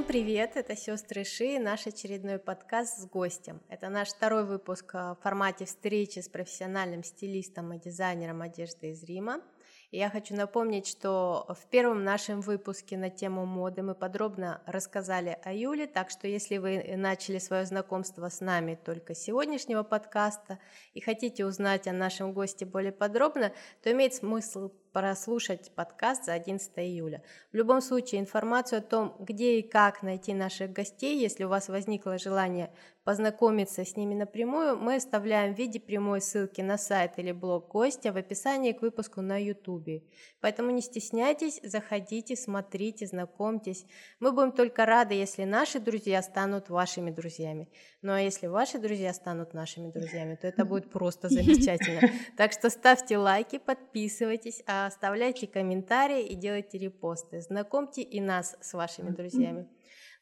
Всем привет, это сестры Ши и наш очередной подкаст с гостем. Это наш второй выпуск в формате встречи с профессиональным стилистом и дизайнером одежды из Рима. И я хочу напомнить, что в первом нашем выпуске на тему моды мы подробно рассказали о Юле, так что если вы начали свое знакомство с нами только с сегодняшнего подкаста и хотите узнать о нашем госте более подробно, то имеет смысл прослушать подкаст за 11 июля. В любом случае, информацию о том, где и как найти наших гостей, если у вас возникло желание познакомиться с ними напрямую, мы оставляем в виде прямой ссылки на сайт или блог гостя в описании к выпуску на YouTube. Поэтому не стесняйтесь, заходите, смотрите, знакомьтесь. Мы будем только рады, если наши друзья станут вашими друзьями. Ну а если ваши друзья станут нашими друзьями, то это будет просто замечательно. Так что ставьте лайки, подписывайтесь, а оставляйте комментарии и делайте репосты. Знакомьте и нас с вашими друзьями.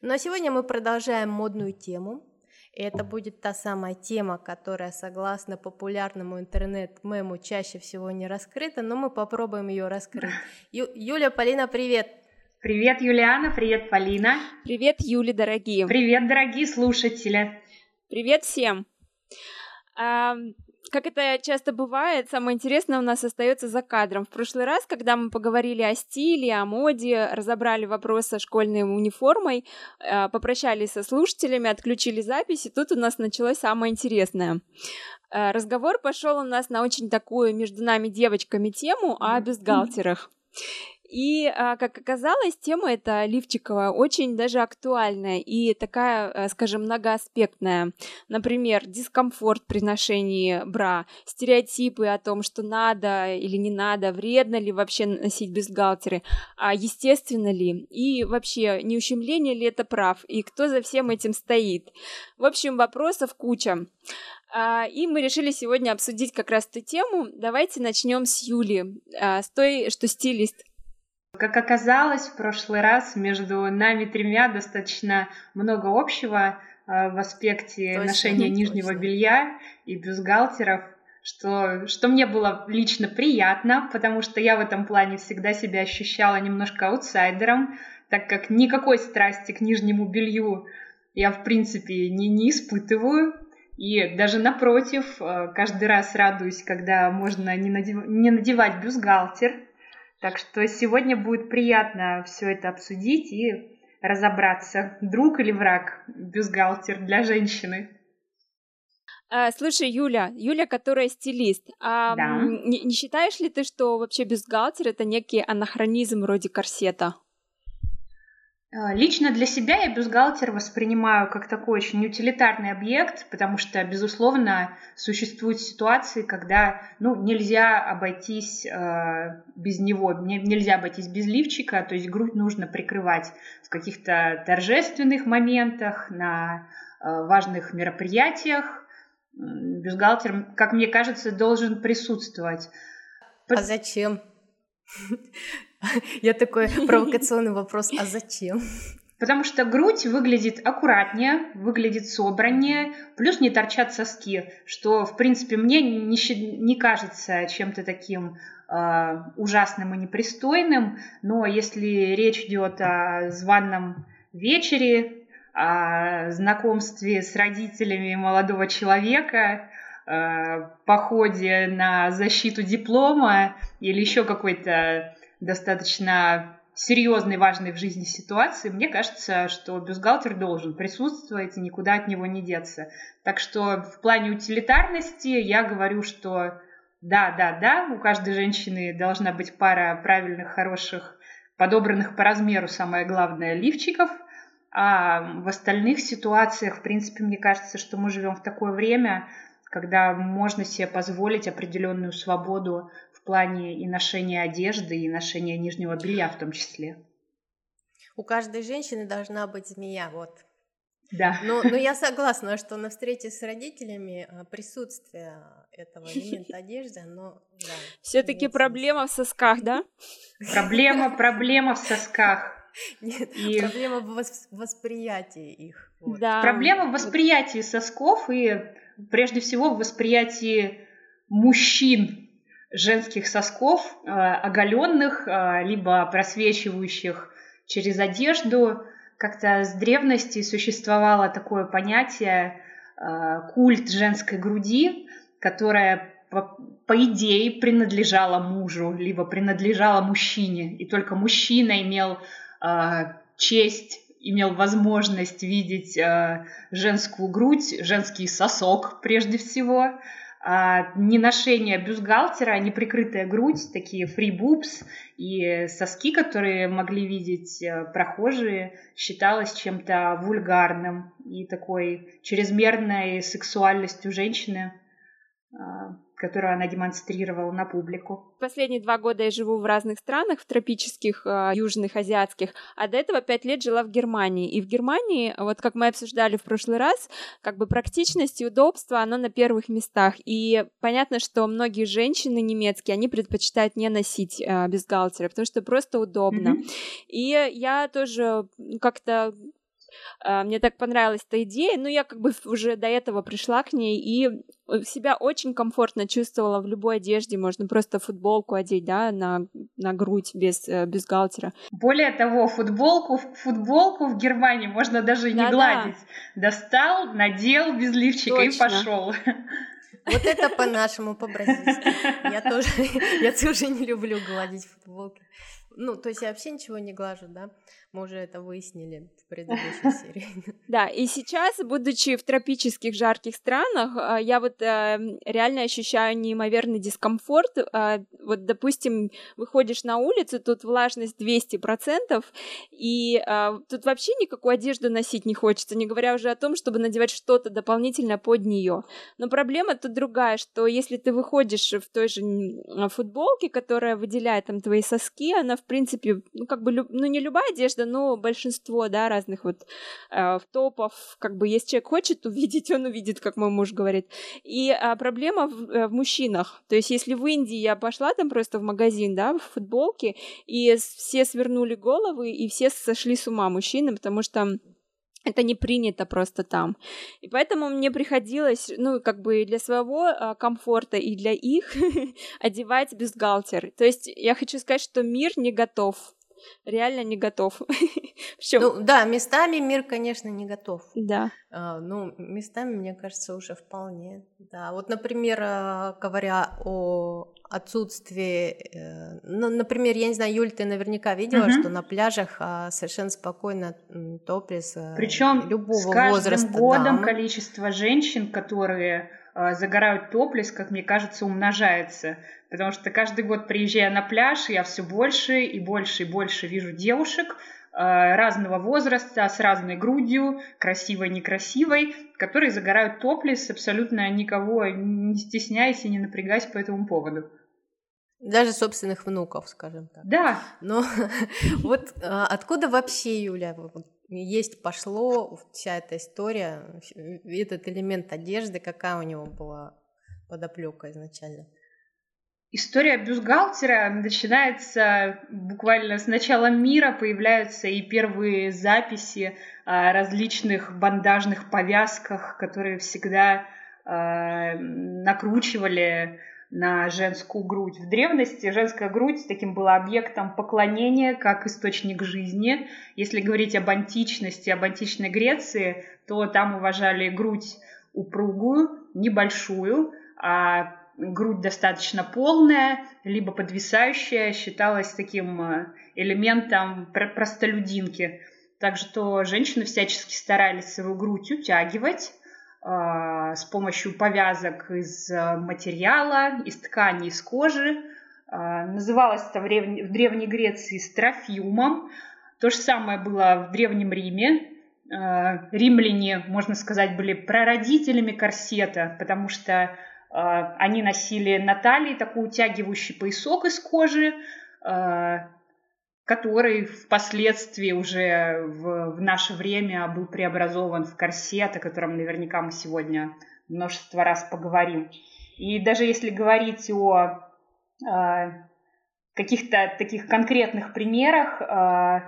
Ну а сегодня мы продолжаем модную тему. И это будет та самая тема, которая, согласно популярному интернет-мему, чаще всего не раскрыта, но мы попробуем ее раскрыть. Ю- Юля, Полина, привет! Привет, Юлиана, привет, Полина. Привет, Юли, дорогие. Привет, дорогие слушатели. Привет всем. Как это часто бывает, самое интересное у нас остается за кадром. В прошлый раз, когда мы поговорили о стиле, о моде, разобрали вопрос со школьной униформой, а, попрощались со слушателями, отключили запись, и тут у нас началось самое интересное. А, разговор пошел у нас на очень такую между нами девочками тему о бюстгальтерах. И, а, как оказалось, тема эта лифчиковая очень даже актуальная и такая, э, скажем, многоаспектная. Например, дискомфорт при ношении бра, стереотипы о том, что надо или не надо, вредно ли вообще носить бюстгальтеры, а естественно ли, и вообще не ущемление ли это прав, и кто за всем этим стоит. В общем, вопросов куча. А, и мы решили сегодня обсудить как раз эту тему. Давайте начнем с Юли, а, с той, что стилист. Как оказалось, в прошлый раз между нами тремя достаточно много общего э, в аспекте точно, ношения нижнего точно. белья и бюстгальтеров, что, что мне было лично приятно, потому что я в этом плане всегда себя ощущала немножко аутсайдером, так как никакой страсти к нижнему белью я, в принципе, не, не испытываю. И даже напротив, э, каждый раз радуюсь, когда можно не, надев... не надевать бюстгальтер, так что сегодня будет приятно все это обсудить и разобраться, друг или враг бюстгальтер для женщины. А, слушай, Юля, Юля, которая стилист, а да. не, не считаешь ли ты, что вообще бюстгальтер это некий анахронизм вроде корсета? Э, лично для себя я бюстгальтер воспринимаю как такой очень утилитарный объект, потому что, безусловно, существуют ситуации, когда ну, нельзя обойтись э, без него, нельзя обойтись без лифчика, то есть грудь нужно прикрывать в каких-то торжественных моментах, на э, важных мероприятиях. Бюстгальтер, как мне кажется, должен присутствовать. А зачем? Я такой провокационный вопрос, а зачем? Потому что грудь выглядит аккуратнее, выглядит собраннее, плюс не торчат соски, что, в принципе, мне не, не кажется чем-то таким э, ужасным и непристойным. Но если речь идет о званном вечере, о знакомстве с родителями молодого человека, э, походе на защиту диплома или еще какой-то достаточно серьезной, важной в жизни ситуации, мне кажется, что бюстгальтер должен присутствовать и никуда от него не деться. Так что в плане утилитарности я говорю, что да, да, да, у каждой женщины должна быть пара правильных, хороших, подобранных по размеру, самое главное, лифчиков. А в остальных ситуациях, в принципе, мне кажется, что мы живем в такое время, когда можно себе позволить определенную свободу плане и ношения одежды, и ношения нижнего белья в том числе. У каждой женщины должна быть змея, вот. Да. Но, но я согласна, что на встрече с родителями а, присутствие этого элемента одежды, но да, Все-таки проблема в сосках, да? Проблема, проблема в сосках. Нет, и... проблема в восприятии их. Вот. Да. Проблема в восприятии сосков и прежде всего в восприятии мужчин женских сосков, э, оголенных, э, либо просвечивающих через одежду. как-то с древности существовало такое понятие э, культ женской груди, которая по, идее принадлежала мужу, либо принадлежала мужчине, и только мужчина имел честь имел возможность видеть э, женскую грудь, женский сосок прежде всего, не ношение бюстгальтера, не прикрытая грудь, такие boobs и соски, которые могли видеть э, прохожие, считалось чем-то вульгарным и такой чрезмерной сексуальностью женщины. Которую она демонстрировала на публику. Последние два года я живу в разных странах, в тропических, э, южных, азиатских, а до этого пять лет жила в Германии. И в Германии, вот как мы обсуждали в прошлый раз, как бы практичность и удобство, оно на первых местах. И понятно, что многие женщины немецкие, они предпочитают не носить э, бюстгальтеры, потому что просто удобно. Mm-hmm. И я тоже как-то мне так понравилась эта идея, но я как бы уже до этого пришла к ней и себя очень комфортно чувствовала в любой одежде, можно просто футболку одеть, да, на, на грудь без, э, без галтера. Более того, футболку, футболку в Германии можно даже не да, гладить. Достал, надел без лифчика Точно. и пошел. Вот это по-нашему, по-бразильски. Я тоже, я тоже не люблю гладить футболки. Ну, то есть я вообще ничего не глажу, да? Мы уже это выяснили в предыдущей серии. Да, и сейчас, будучи в тропических жарких странах, а, я вот э, реально ощущаю неимоверный дискомфорт. А, вот, допустим, выходишь на улицу, тут влажность 200%, и а, тут вообще никакую одежду носить не хочется, не говоря уже о том, чтобы надевать что-то дополнительно под нее. Но проблема тут другая, что если ты выходишь в той же футболке, которая выделяет там твои соски, она, в принципе, ну, как бы, ну, не любая одежда, но большинство, да, разных вот э, топов, как бы, если человек хочет увидеть, он увидит, как мой муж говорит. И э, проблема в, э, в мужчинах. То есть, если в Индии я пошла там просто в магазин, да, в футболке, и все свернули головы, и все сошли с ума мужчины, потому что это не принято просто там. И поэтому мне приходилось, ну, как бы для своего а, комфорта и для их одевать бюстгальтер. То есть я хочу сказать, что мир не готов реально не готов. ну, да, местами мир, конечно, не готов. Да. А, ну, местами, мне кажется, уже вполне. Да, вот, например, а, говоря о отсутствии, э, ну, например, я не знаю, Юль, ты наверняка видела, угу. что на пляжах а, совершенно спокойно топлес э, Причем любого с каждым возраста. годом дам. количество женщин, которые а, загорают топлес, как мне кажется, умножается. Потому что каждый год, приезжая на пляж, я все больше и больше и больше вижу девушек а, разного возраста, с разной грудью, красивой, некрасивой, которые загорают топлес, абсолютно никого не стесняясь и не напрягаясь по этому поводу. Даже собственных внуков, скажем так. Да. Но вот а, откуда вообще, Юля, есть пошло вся эта история, этот элемент одежды, какая у него была подоплека изначально? История бюстгальтера начинается буквально с начала мира, появляются и первые записи о различных бандажных повязках, которые всегда э, накручивали на женскую грудь. В древности женская грудь таким была объектом поклонения, как источник жизни. Если говорить об античности, об античной Греции, то там уважали грудь упругую, небольшую, а грудь достаточно полная, либо подвисающая, считалась таким э, элементом простолюдинки. Так что женщины всячески старались свою грудь утягивать с помощью повязок из э, материала, из ткани, из кожи. Э, называлось это в, древней, Греции строфиумом. То же самое было в Древнем Риме. Э, римляне, можно сказать, были прародителями корсета, потому что а, они носили на талии такой утягивающий поясок из кожи, а, который впоследствии уже в, в наше время был преобразован в корсет, о котором наверняка мы сегодня множество раз поговорим. И даже если говорить о э, каких-то таких конкретных примерах, э,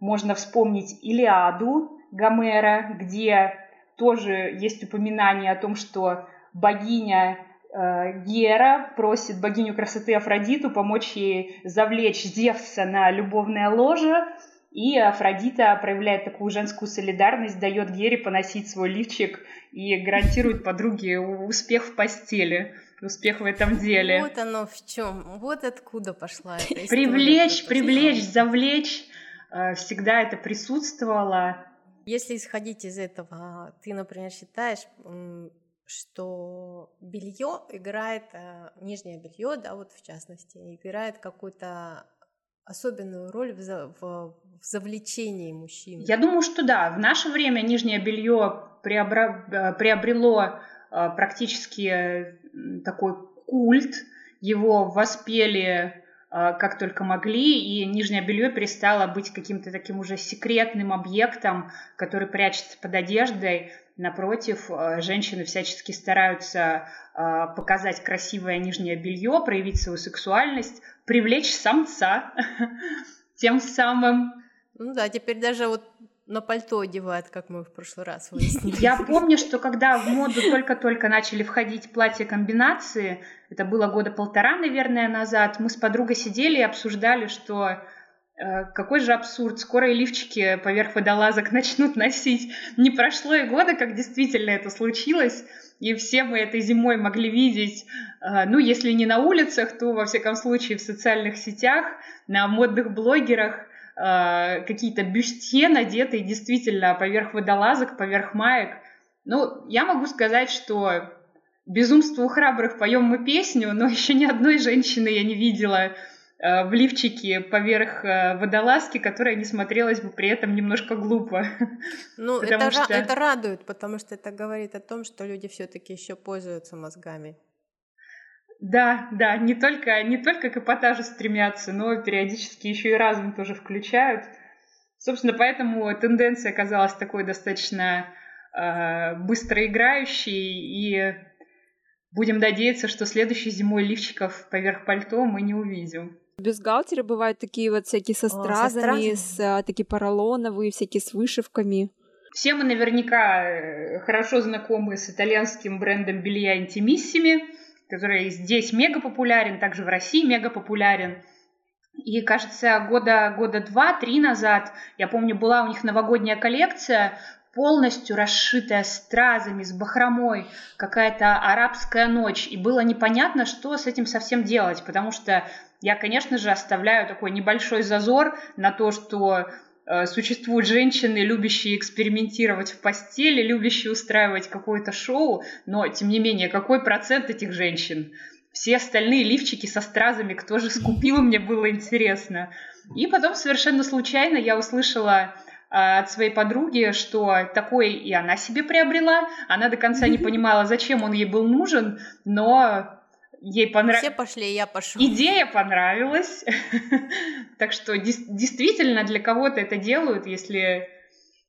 можно вспомнить Илиаду Гомера, где тоже есть упоминание о том, что богиня Гера просит богиню красоты Афродиту помочь ей завлечь Зевса на любовное ложе, И Афродита проявляет такую женскую солидарность, дает Гере поносить свой лифчик и гарантирует подруге успех в постели, успех в этом деле. Вот оно в чем, вот откуда пошла эта история. Привлечь, привлечь, завлечь, э, всегда это присутствовало. Если исходить из этого, ты, например, считаешь, что белье играет, э, нижнее белье, да, вот в частности, играет какую-то особенную роль в, в, в завлечении мужчин. Я думаю, что да. В наше время нижнее белье приобра... Э, приобрело э, практически такой культ. Его воспели как только могли, и нижнее белье перестало быть каким-то таким уже секретным объектом, который прячется под одеждой. Напротив, э, женщины всячески стараются э, показать красивое нижнее белье, проявить свою сексуальность, привлечь самца тем самым. Ну да, теперь даже вот на пальто одевают, как мы в прошлый раз выяснили. Я помню, что когда в моду только-только начали входить платья-комбинации, это было года полтора, наверное, назад, мы с подругой сидели и обсуждали, что какой же абсурд, скоро и лифчики поверх водолазок начнут носить. Не прошло и года, как действительно это случилось, и все мы этой зимой могли видеть, э, ну, если не на улицах, то, во всяком случае, в социальных сетях, на модных блогерах, э, какие-то бюстье надетые действительно поверх водолазок, поверх маек. Ну, я могу сказать, что безумство у храбрых поем мы песню, но еще ни одной женщины я не видела, Э, в лифчике поверх э, водолазки, которая не смотрелась бы при этом немножко глупо. Ну, это, что... это радует, потому что это говорит о том, что люди все-таки еще пользуются мозгами. Да, да, не только, не только к эпатажу стремятся, но периодически еще и разум тоже включают. Собственно, поэтому тенденция оказалась такой достаточно э, быстро играющей, и будем надеяться, что следующей зимой лифчиков поверх пальто мы не увидим. Бюстгальтеры бывают такие вот всякие со стразами, О, со с а, такие поролоновые, всякие с вышивками. Все мы наверняка э, хорошо знакомы с итальянским брендом белья Intimissimi, который здесь мега популярен, также в России мега популярен. И, кажется, года, года два-три назад, я помню, была у них новогодняя коллекция, полностью расшитая стразами, с бахромой, какая-то арабская ночь. И было непонятно, что с этим совсем делать, потому что я, конечно же, оставляю такой небольшой зазор на то, что э, существуют женщины, любящие экспериментировать в постели, любящие устраивать какое-то шоу, но, тем не менее, какой процент этих женщин? Все остальные лифчики со стразами, кто же скупил, мне было интересно. И потом совершенно случайно я услышала э, от своей подруги, что такой и она себе приобрела. Она до конца не понимала, зачем он ей был нужен, но ей понравилось. Все пошли, я пошел. Идея понравилась. так что действительно для кого-то это делают, если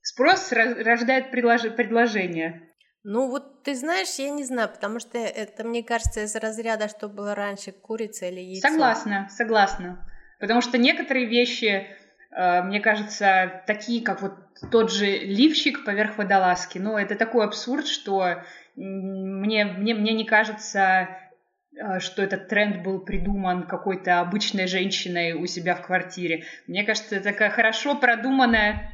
спрос рождает предложение. Ну вот ты знаешь, я не знаю, потому что это, мне кажется, из разряда, что было раньше, курица или яйцо. Согласна, согласна. Потому что некоторые вещи, э, мне кажется, такие, как вот тот же лифчик поверх водолазки, ну это такой абсурд, что мне, мне, мне не кажется что этот тренд был придуман какой-то обычной женщиной у себя в квартире. Мне кажется, это такая хорошо продуманная,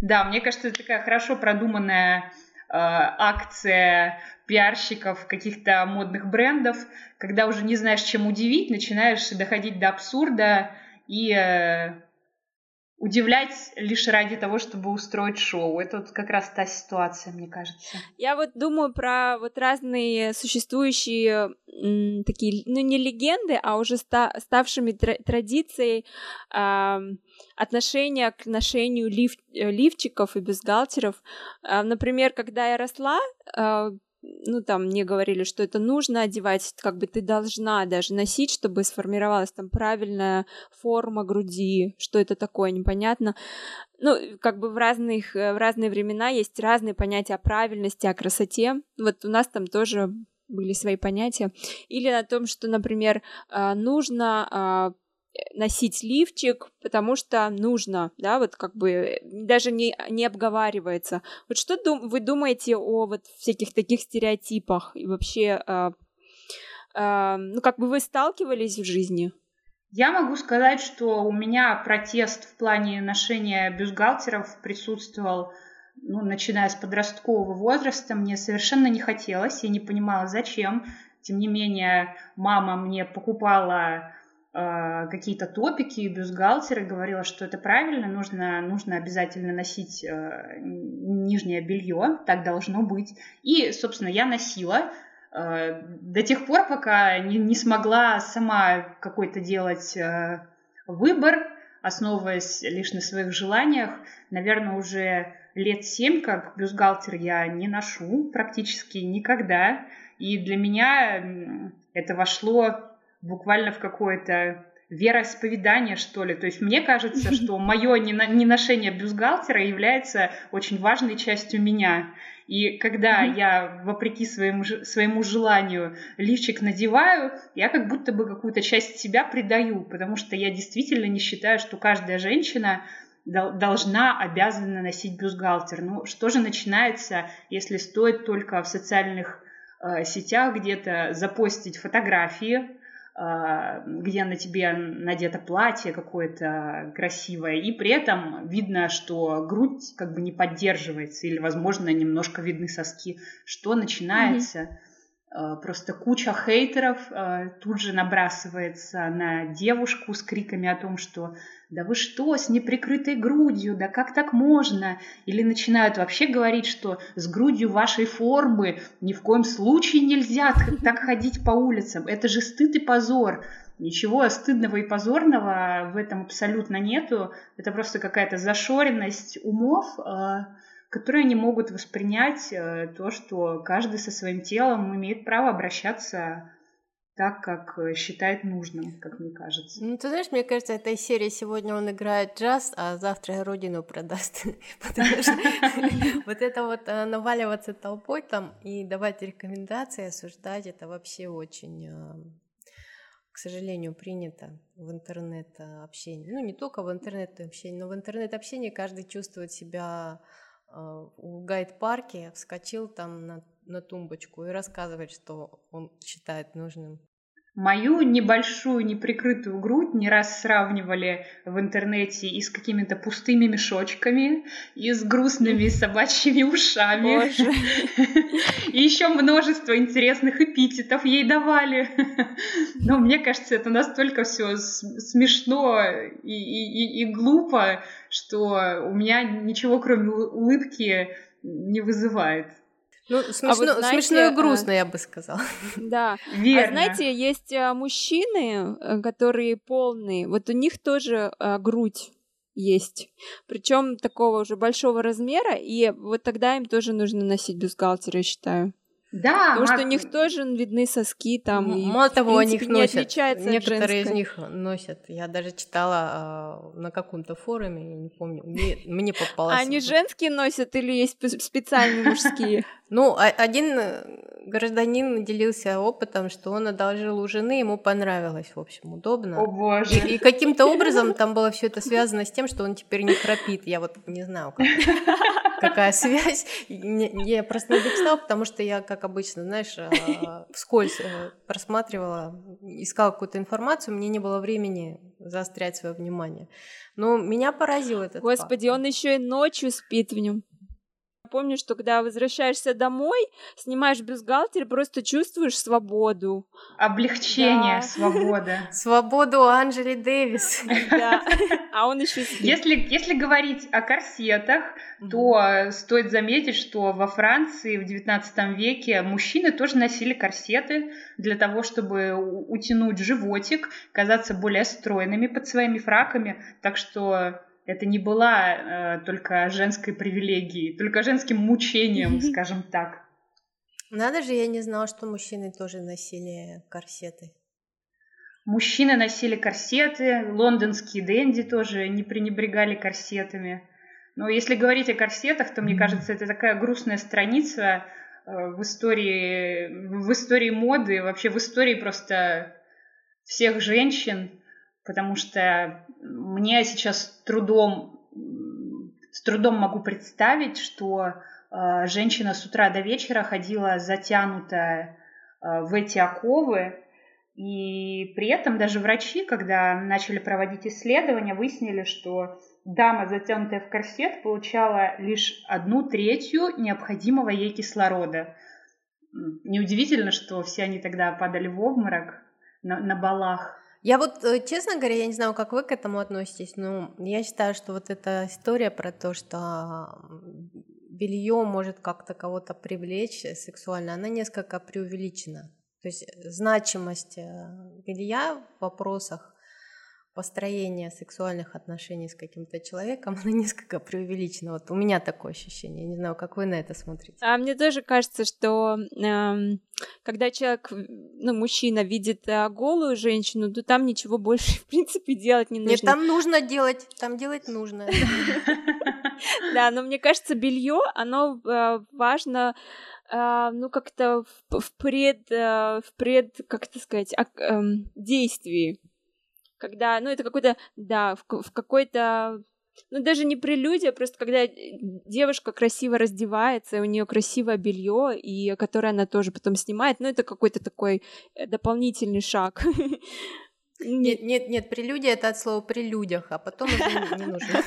да, мне кажется, это такая хорошо продуманная э, акция пиарщиков каких-то модных брендов, когда уже не знаешь, чем удивить, начинаешь доходить до абсурда и э, удивлять лишь ради того, чтобы устроить шоу. Это вот как раз та ситуация, мне кажется. Я вот думаю про вот разные существующие м, такие, ну не легенды, а уже ста ставшими тр традицией э, отношения к ношению лиф лифчиков и бюстгальтеров. Э, например, когда я росла, э, ну, там мне говорили, что это нужно одевать, как бы ты должна даже носить, чтобы сформировалась там правильная форма груди, что это такое, непонятно. Ну, как бы в разных, э, в разные времена есть разные понятия о правильности, о красоте. Вот у нас там тоже были свои понятия. Или о том, что, например, а, нужно а, носить лифчик, потому что нужно, да, вот как бы даже не, не обговаривается. Вот что дум, вы думаете о вот всяких таких стереотипах и вообще, э, э, ну как бы вы сталкивались в жизни? Я могу сказать, что у меня протест в плане ношения бюстгальтеров присутствовал, ну, начиная с подросткового возраста. Мне совершенно не хотелось, я не понимала, зачем. Тем не менее, мама мне покупала какие-то топики бюстгальтеры, говорила, что это правильно, нужно, нужно обязательно носить э, нижнее белье, так должно быть. И, собственно, я носила, Э, до тех пор, пока не, не смогла сама какой-то делать выбор, основываясь лишь на своих желаниях. Наверное, уже лет семь, как бюстгальтер я не ношу практически никогда. И для меня это вошло буквально в какое-то вероисповедание, что ли. То есть мне кажется, что мое неношение бюстгальтера является очень важной частью меня. И когда я, вопреки своему, своему желанию, лифчик надеваю, я как будто бы какую-то часть себя предаю, потому что я действительно не считаю, что каждая женщина должна, обязана носить бюстгальтер. Ну, что же начинается, если стоит только в социальных э, сетях где-то запостить фотографии, где на тебе надето платье какое-то красивое, и при этом видно, что грудь как бы не поддерживается, или, возможно, немножко видны соски, что начинается просто куча хейтеров э, тут же набрасывается на девушку с криками о том, что да вы что, с неприкрытой грудью, да как так можно? Или начинают вообще говорить, что с грудью вашей формы ни в коем случае нельзя так ходить по улицам. Это же стыд и позор. Ничего стыдного и позорного в этом абсолютно нету. Это просто какая-то зашоренность умов, э, которые не могут воспринять э, то, что каждый со своим телом имеет право обращаться так, как э, считает нужным, как мне кажется. Ну, ты знаешь, мне кажется, этой серии сегодня он играет джаз, а завтра родину продаст. Потому что вот это вот э, наваливаться толпой там и давать рекомендации, осуждать, это вообще очень к сожалению, принято в интернет-общении. Ну, не только в интернет-общении, но в интернет-общении каждый чувствует себя в гайд-парке, вскочил там на, на тумбочку и рассказывает, что он считает нужным. Мою небольшую неприкрытую грудь не раз сравнивали в интернете и с какими-то пустыми мешочками, и с грустными собачьими ушами. И еще множество интересных эпитетов ей давали. Но мне кажется, это настолько все смешно и, и, и глупо, что у меня ничего кроме улыбки не вызывает. Ну, смешно, а вот, знаете, смешно и грустно, я бы сказала. Да. А Верно. А знаете, есть а, мужчины, э, которые полные, вот у них тоже а, грудь есть. Причем такого уже большого размера, и вот тогда им тоже нужно носить бюстгальтер, я считаю. Да, Потому что у них тоже видны соски там. И, Мало того, принципе, они их носят. Некоторые из них носят. Я даже читала э, на каком-то форуме, не помню, мне, мне попалось. А они женские носят или есть специальные мужские? Ну, один гражданин делился опытом, что он одолжил у жены, ему понравилось, в общем, удобно. О боже. И, и каким-то образом там было все это связано с тем, что он теперь не храпит. Я вот не знаю, как, какая связь. Я просто не дочитала, потому что я, как обычно, знаешь, а, вскользь э, просматривала, искала какую-то информацию, мне не было времени заострять свое внимание. Но меня поразил этот Господи, факт. он еще и ночью спит в нем. Помню, что когда возвращаешься домой, снимаешь бюстгальтер, просто чувствуешь свободу. Облегчение, да. свобода. Свободу Анжели Дэвис. Да. А он еще Если, если говорить о корсетах, то стоит заметить, что во Франции в XIX веке мужчины тоже носили корсеты для того, чтобы утянуть животик, казаться более стройными под своими фраками. Так что это не была э, только женской привилегией, только женским мучением, скажем так. Надо же, я не знала, что мужчины тоже носили корсеты. Мужчины носили корсеты, лондонские денди тоже не пренебрегали корсетами. Но если говорить о корсетах, то мне кажется, это такая грустная страница э, в истории, в истории моды, вообще в истории просто всех женщин, потому что мне сейчас трудом, с трудом могу представить, что э, женщина с утра до вечера ходила затянутая э, в эти оковы, И при этом даже врачи, когда начали проводить исследования, выяснили, что дама, затянутая в корсет, получала лишь одну третью необходимого ей кислорода. Неудивительно, что все они тогда падали в обморок на, на балах. Я вот, э, честно говоря, я не знаю, как вы к этому относитесь, но я считаю, что вот эта история про то, что белье может как-то кого-то привлечь сексуально, она несколько преувеличена. То есть значимость э, белья в вопросах построения сексуальных отношений с каким-то человеком, она несколько преувеличена. Вот у меня такое ощущение. Не знаю, как вы на это смотрите. А мне тоже кажется, что э, когда человек, ну, мужчина видит э, голую женщину, то там ничего больше, в принципе, делать не нужно. Нет, там нужно делать, там делать нужно. Да, но мне кажется, белье, оно э, важно Uh, ну, как-то в, пред, uh, в пред, как это сказать, uh, действии когда, ну, это какой-то, да, в, в какой-то ну, даже не прелюдия, просто когда э, девушка красиво раздевается, у нее красивое белье, и которое она тоже потом снимает, ну, это какой-то такой э, дополнительный шаг. Нет, нет, нет, прелюдия это от слова прелюдях, а потом уже не нужно.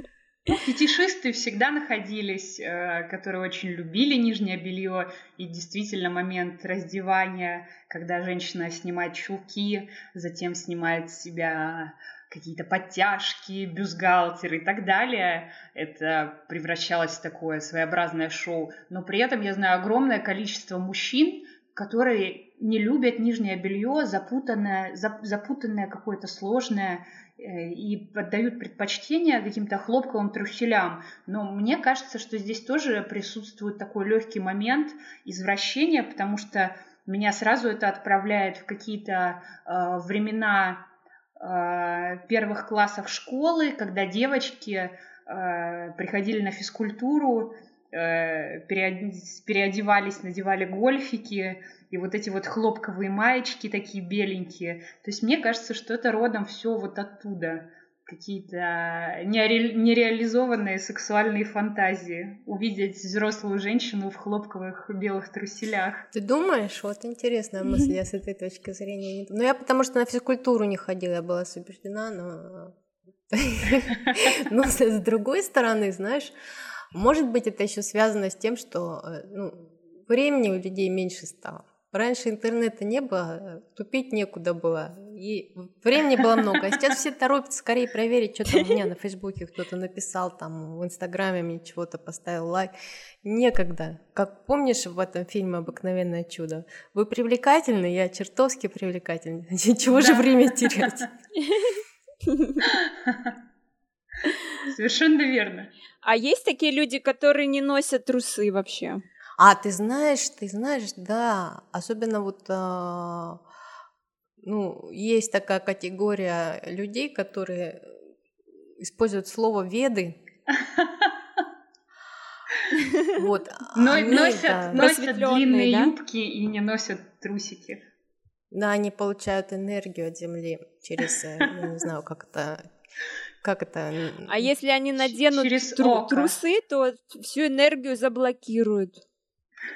Фетишисты всегда находились, э, которые очень любили нижнее белье, и действительно момент раздевания, когда женщина снимает чулки, затем снимает с себя какие-то подтяжки, бюстгальтер и так далее. Это превращалось в такое своеобразное шоу. Но при этом я знаю огромное количество мужчин, которые не любят нижнее белье, запутанное, запутанное какое-то сложное, Э, и отдают предпочтение каким-то хлопковым труселям. Но мне кажется, что здесь тоже присутствует такой легкий момент извращения, потому что меня сразу это отправляет в какие-то э, времена э, первых классов школы, когда девочки э, приходили на физкультуру, переодевались, надевали гольфики, и вот эти вот хлопковые маечки такие беленькие. То есть мне кажется, что это родом все вот оттуда какие-то нере... нереализованные сексуальные фантазии. Увидеть взрослую женщину в хлопковых белых труселях. Ты думаешь? Вот интересная мысль, я с этой точки зрения Ну, я потому что на физкультуру не ходила, я была убеждена, но... Но с другой стороны, знаешь, может быть, это еще связано с тем, что э, ну, времени у людей меньше стало. Раньше интернета не было, тупить некуда было, и времени было много. А сейчас все торопятся скорее проверить, что там у меня на Фейсбуке кто-то написал, там в Инстаграме мне чего-то поставил лайк. Некогда. Как помнишь в этом фильме «Обыкновенное чудо»? Вы привлекательны, я чертовски привлекательна. Чего же время терять? Совершенно верно. А есть такие люди, которые не носят трусы вообще? А ты знаешь, ты знаешь, да, особенно вот, а, ну, есть такая категория людей, которые используют слово веды. Вот. Но, они, носят, да, носят длинные да? юбки и не носят трусики. Да, они получают энергию от Земли через, э, я не знаю, как это как это? А если они наденут тру- трусы, то всю энергию заблокируют.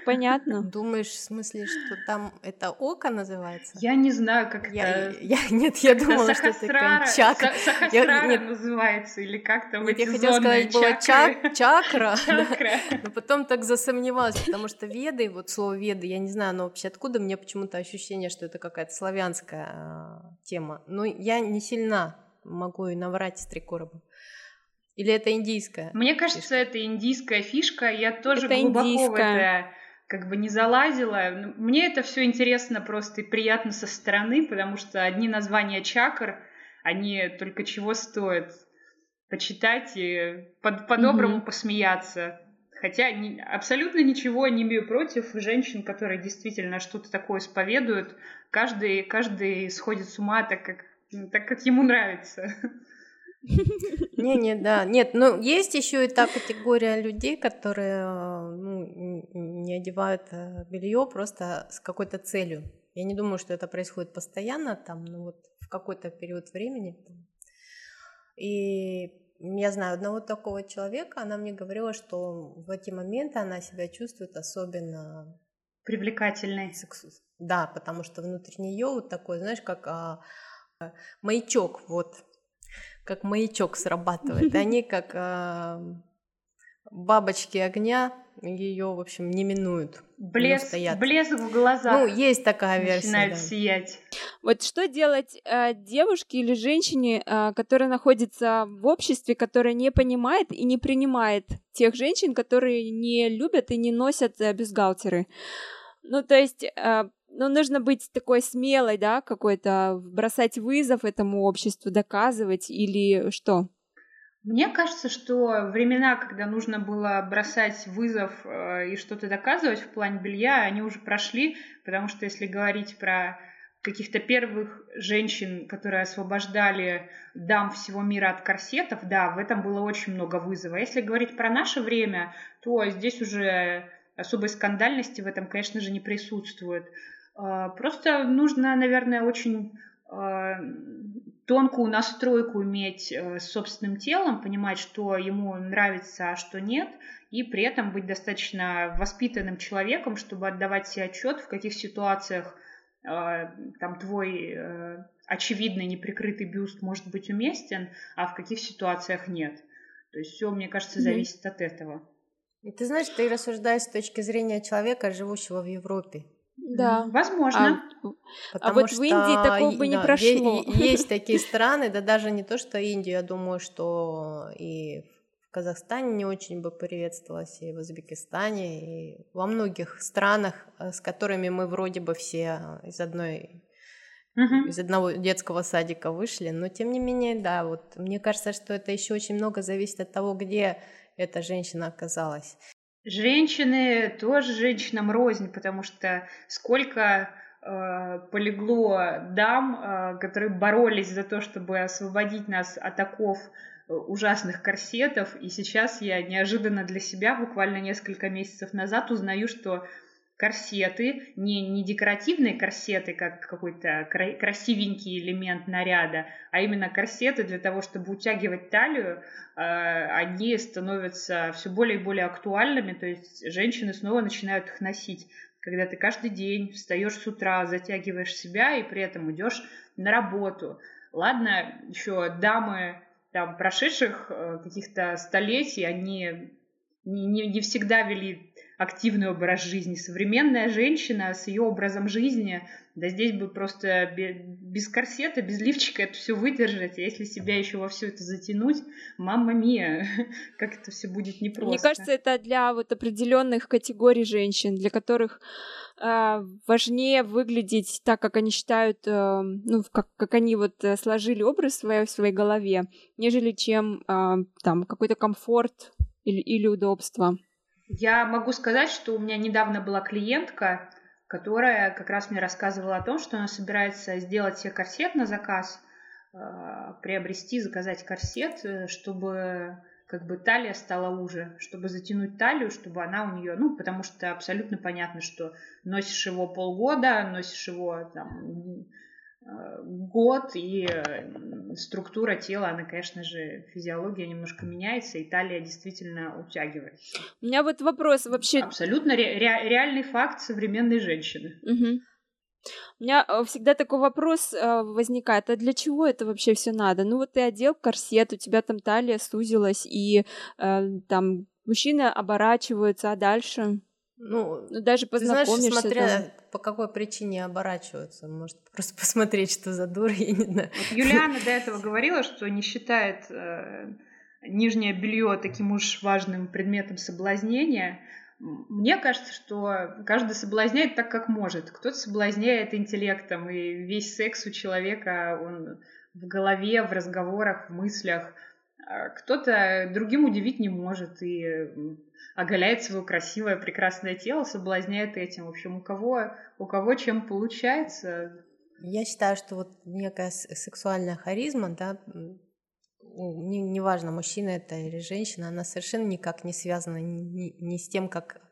Понятно. Думаешь, в смысле, что там это око называется? Я не знаю, как я, это... Я, нет, я думала, что это прям чак... Сахасрара я, называется, или как там нет, Я хотела сказать, было чак... чакра, чакра. Да. но потом так засомневалась, потому что веды, вот слово веды, я не знаю, но вообще откуда, мне почему-то ощущение, что это какая-то славянская э, тема. Но я не сильна, могу и наврать с три короба. Или это индийская? Мне кажется, фишка? это индийская фишка. Я тоже это глубоко индийская. в это как бы не залазила. Ну, мне это все интересно просто и приятно со стороны, потому что одни названия чакр, они только чего стоят почитать и под, по-доброму mm-hmm. посмеяться. Хотя ни, абсолютно ничего не имею против женщин, которые действительно что-то такое исповедуют. Каждый, каждый сходит с ума так, как, так, как ему нравится. Не, не, да, нет, ну есть еще и та категория людей, которые ну, не одевают э, белье просто с какой-то целью. Я не думаю, что это происходит постоянно, там, ну вот в какой-то период времени. И я знаю одного такого человека, она мне говорила, что в эти моменты она себя чувствует особенно Привлекательный. Сексу... Да, потому что внутри нее вот такой, знаешь, как а, маячок, вот, как маячок срабатывает. Они как а, бабочки огня ее, в общем, не минуют. Блеск, блеск в глазах. Ну, есть такая версия. Начинает да. сиять. Вот что делать э, девушке или женщине, э, которая находится в обществе, которая не понимает и не принимает тех женщин, которые не любят и не носят э, бюстгальтеры? Ну, то есть... Э, ну, нужно быть такой смелой, да, какой-то, бросать вызов этому обществу, доказывать или что? Мне кажется, что времена, когда нужно было бросать вызов э, и что-то доказывать в плане белья, они уже прошли, потому что если говорить про каких-то первых женщин, которые освобождали дам всего мира от корсетов, да, в этом было очень много вызова. Если говорить про наше время, то здесь уже особой скандальности в этом, конечно же, не присутствует. Э, просто нужно, наверное, очень э, тонкую настройку иметь э, с собственным телом, понимать, что ему нравится, а что нет, и при этом быть достаточно воспитанным человеком, чтобы отдавать себе отчет, в каких ситуациях э, там твой э, очевидный неприкрытый бюст может быть уместен, а в каких ситуациях нет. То есть все, мне кажется, зависит mm-hmm. от этого. И ты знаешь, ты рассуждаешь с точки зрения человека, живущего в Европе. Да. Возможно. А, а вот в Индии такого бы не да, прошло. Есть такие страны, да даже не то, что Индию, я думаю, что и в Казахстане не очень бы приветствовалось, и в Узбекистане, и во многих странах, э, с которыми мы вроде бы все из одной угу. из одного детского садика вышли, но тем не менее, да, вот мне кажется, что это еще очень много зависит от того, где эта женщина оказалась. Женщины тоже женщинам рознь, потому что сколько э, полегло дам, э, которые боролись за то, чтобы освободить нас от оков э, ужасных корсетов, и сейчас я неожиданно для себя буквально несколько месяцев назад узнаю, что корсеты, не, не декоративные корсеты, как какой-то красивенький элемент наряда, а именно корсеты для того, чтобы утягивать талию, э, они становятся все более и более актуальными, то есть женщины снова начинают их носить. Когда ты каждый день встаешь с утра, затягиваешь себя и при этом идешь на работу. Ладно, еще дамы там, прошедших э, каких-то столетий, они не, не, не всегда вели активный образ жизни. Современная женщина с ее образом жизни, да здесь бы просто без корсета, без лифчика это все выдержать, а если себя еще во все это затянуть, мама мия, как это все будет непросто. Мне кажется, это для вот определенных категорий женщин, для которых э, важнее выглядеть так, как они считают, э, ну, как, как они вот э, сложили образ свой, в своей голове, нежели чем э, там какой-то комфорт или, или удобство. Я могу сказать, что у меня недавно была клиентка, которая как раз мне рассказывала о том, что она собирается сделать себе корсет на заказ, э, приобрести, заказать корсет, э, чтобы как бы талия стала уже, чтобы затянуть талию, чтобы она у нее, ну, потому что абсолютно понятно, что носишь его полгода, носишь его там год, и э, структура тела, она, конечно же, физиология немножко меняется, и талия действительно утягивается. У меня вот вопрос вообще... Абсолютно ре- ре- реальный факт современной женщины. Угу. У меня э, всегда такой вопрос э, возникает, а для чего это вообще все надо? Ну вот ты одел корсет, у тебя там талия сузилась, и э, там мужчины оборачиваются, а дальше? Ну, ну даже познакомишься. Ты знаешь, смотря там... по какой причине оборачиваются. Может, просто посмотреть, что за дура, я не знаю. Вот Юлиана до этого говорила, что не считает э, нижнее белье таким уж важным предметом соблазнения. Мне кажется, что каждый соблазняет так, как может. Кто-то соблазняет интеллектом, и весь секс у человека, он в голове, в разговорах, в мыслях. А кто-то другим удивить не может, и оголяет свое красивое, прекрасное тело, соблазняет этим. В общем, у кого, у кого чем получается. Я считаю, что вот некая сексуальная харизма, да, неважно, не мужчина это или женщина, она совершенно никак не связана ни, ни с тем, как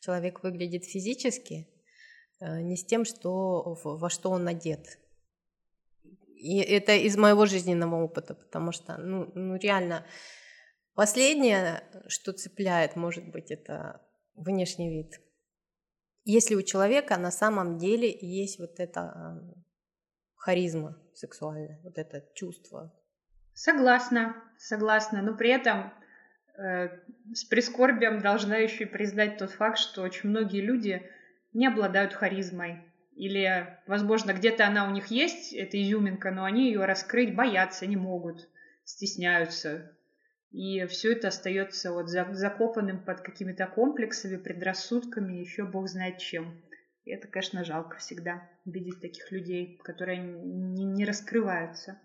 человек выглядит физически, э, ни с тем, что, во что он одет. И это из моего жизненного опыта, потому что, ну, ну реально, Последнее, что цепляет, может быть, это внешний вид. если у человека на самом деле есть вот эта харизма сексуальная, вот это чувство. Согласна, согласна, но при этом э, с прискорбием должна еще и признать тот факт, что очень многие люди не обладают харизмой. Или, возможно, где-то она у них есть, эта изюминка, но они ее раскрыть боятся, не могут, стесняются. И все это остается вот закопанным под какими-то комплексами, предрассудками, еще бог знает чем. И это, конечно, жалко всегда видеть таких людей, которые не, не раскрываются.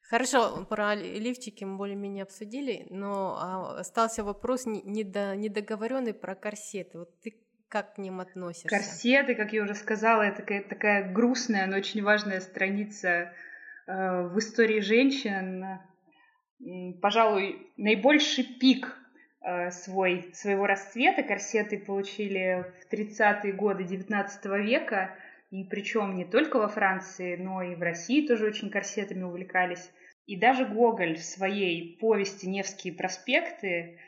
Хорошо, про лифчики мы более-менее обсудили, но а, остался вопрос недоговоренный про корсеты. Вот ты как к ним относишься? Корсеты, как я уже сказала, это такая, такая грустная, но очень важная страница э, в истории женщин пожалуй, наибольший пик э, свой, своего расцвета корсеты получили в 30-е годы 19 века, и причем не только во Франции, но и в России тоже очень корсетами увлекались. И даже Гоголь в своей повести «Невские проспекты»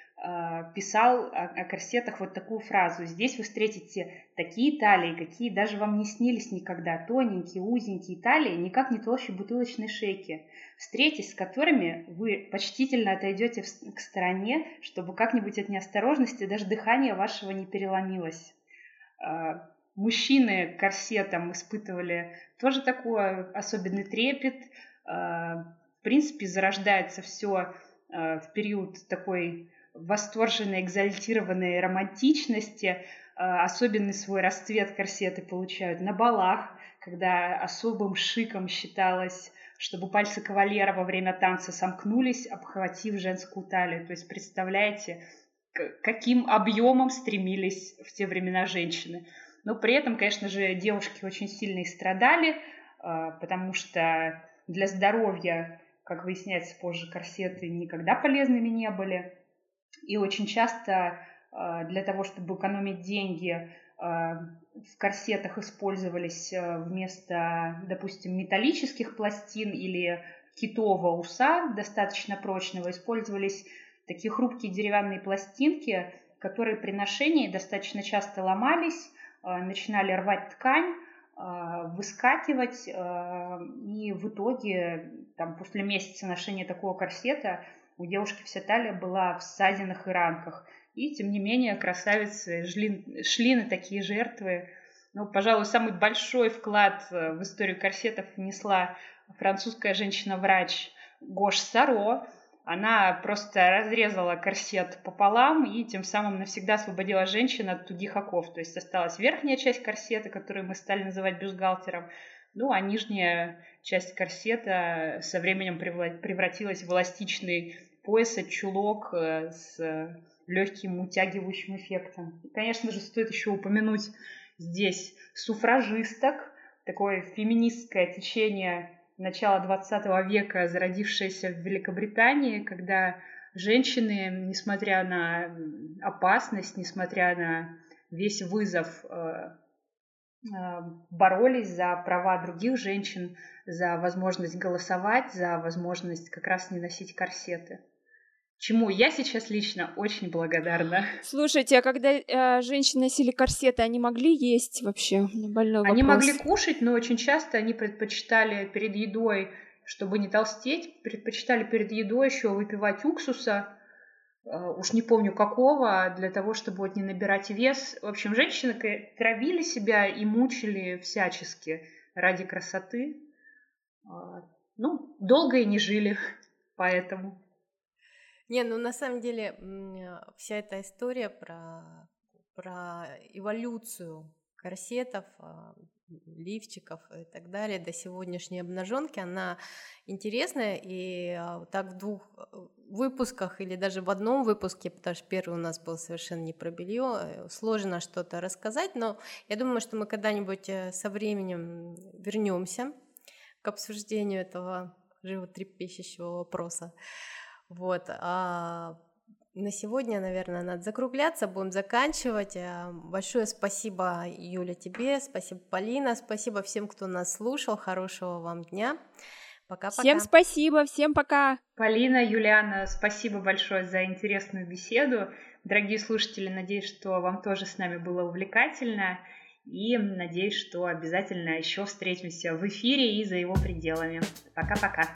писал о, о корсетах вот такую фразу. Здесь вы встретите такие талии, какие даже вам не снились никогда. Тоненькие, узенькие талии, никак не толще бутылочной шейки. Встретясь с которыми вы почтительно отойдете в, к стороне, чтобы как-нибудь от неосторожности даже дыхание вашего не переломилось. А, мужчины к корсетам испытывали тоже такой особенный трепет. А, в принципе, зарождается все в период такой восторженной, экзальтированной романтичности. Э, особенный свой расцвет корсеты получают на балах, когда особым шиком считалось, чтобы пальцы кавалера во время танца сомкнулись, обхватив женскую талию. То есть представляете, каким объемом стремились в те времена женщины. Но при этом, конечно же, девушки очень сильно и страдали, э, потому что для здоровья, как выясняется позже, корсеты никогда полезными не были. И очень часто э, для того, чтобы экономить деньги, э, в корсетах использовались э, вместо, допустим, металлических пластин или китового уса достаточно прочного, использовались такие хрупкие деревянные пластинки, которые при ношении достаточно часто ломались, начинали рвать ткань, выскакивать, и в итоге там, после месяца ношения такого корсета у девушки вся талия была в ссадинах и ранках. И, тем не менее, красавицы шли, шли на такие жертвы. Ну, пожалуй, самый большой вклад э, в историю корсетов внесла французская женщина-врач Гош Саро. Она просто разрезала корсет пополам и тем самым навсегда освободила женщину от тугих оков. То есть осталась верхняя часть корсета, которую мы стали называть бюстгальтером, ну а нижняя часть корсета со временем превратилась в эластичный пояса чулок э, с легким утягивающим эффектом. И, конечно же, стоит еще упомянуть здесь суфражисток, такое феминистское течение начала 20 века, зародившееся в Великобритании, когда женщины, несмотря на опасность, несмотря на весь вызов, э, э, боролись за права других женщин, за возможность голосовать, за возможность как раз не носить корсеты чему я сейчас лично очень благодарна. Слушайте, а когда э, женщины носили корсеты, они могли есть вообще? Больной вопрос. Они могли кушать, но очень часто они предпочитали перед едой, чтобы не толстеть, предпочитали перед едой еще выпивать уксуса, э, уж не помню какого, для того, чтобы вот не набирать вес. В общем, женщины травили себя и мучили всячески ради красоты. Э, ну, долго и не жили, поэтому. Не, ну на самом деле вся эта история про, про эволюцию корсетов, а, лифчиков и так далее до сегодняшней обнаженки, она интересная, и а, так в двух э, выпусках или даже в одном выпуске, потому что первый у нас был совершенно не про белье, э, сложно что-то рассказать, но я думаю, что мы когда-нибудь э, со временем вернемся к обсуждению этого животрепещущего вопроса. Вот. А на сегодня, наверное, надо закругляться, будем заканчивать. А, большое спасибо, Юля, тебе, спасибо, Полина, спасибо всем, кто нас слушал, хорошего вам дня. Пока-пока. Всем спасибо, всем пока. Полина, Юлиана, спасибо большое за интересную беседу. Дорогие слушатели, надеюсь, что вам тоже с нами было увлекательно. И надеюсь, что обязательно еще встретимся в эфире и за его пределами. Пока-пока.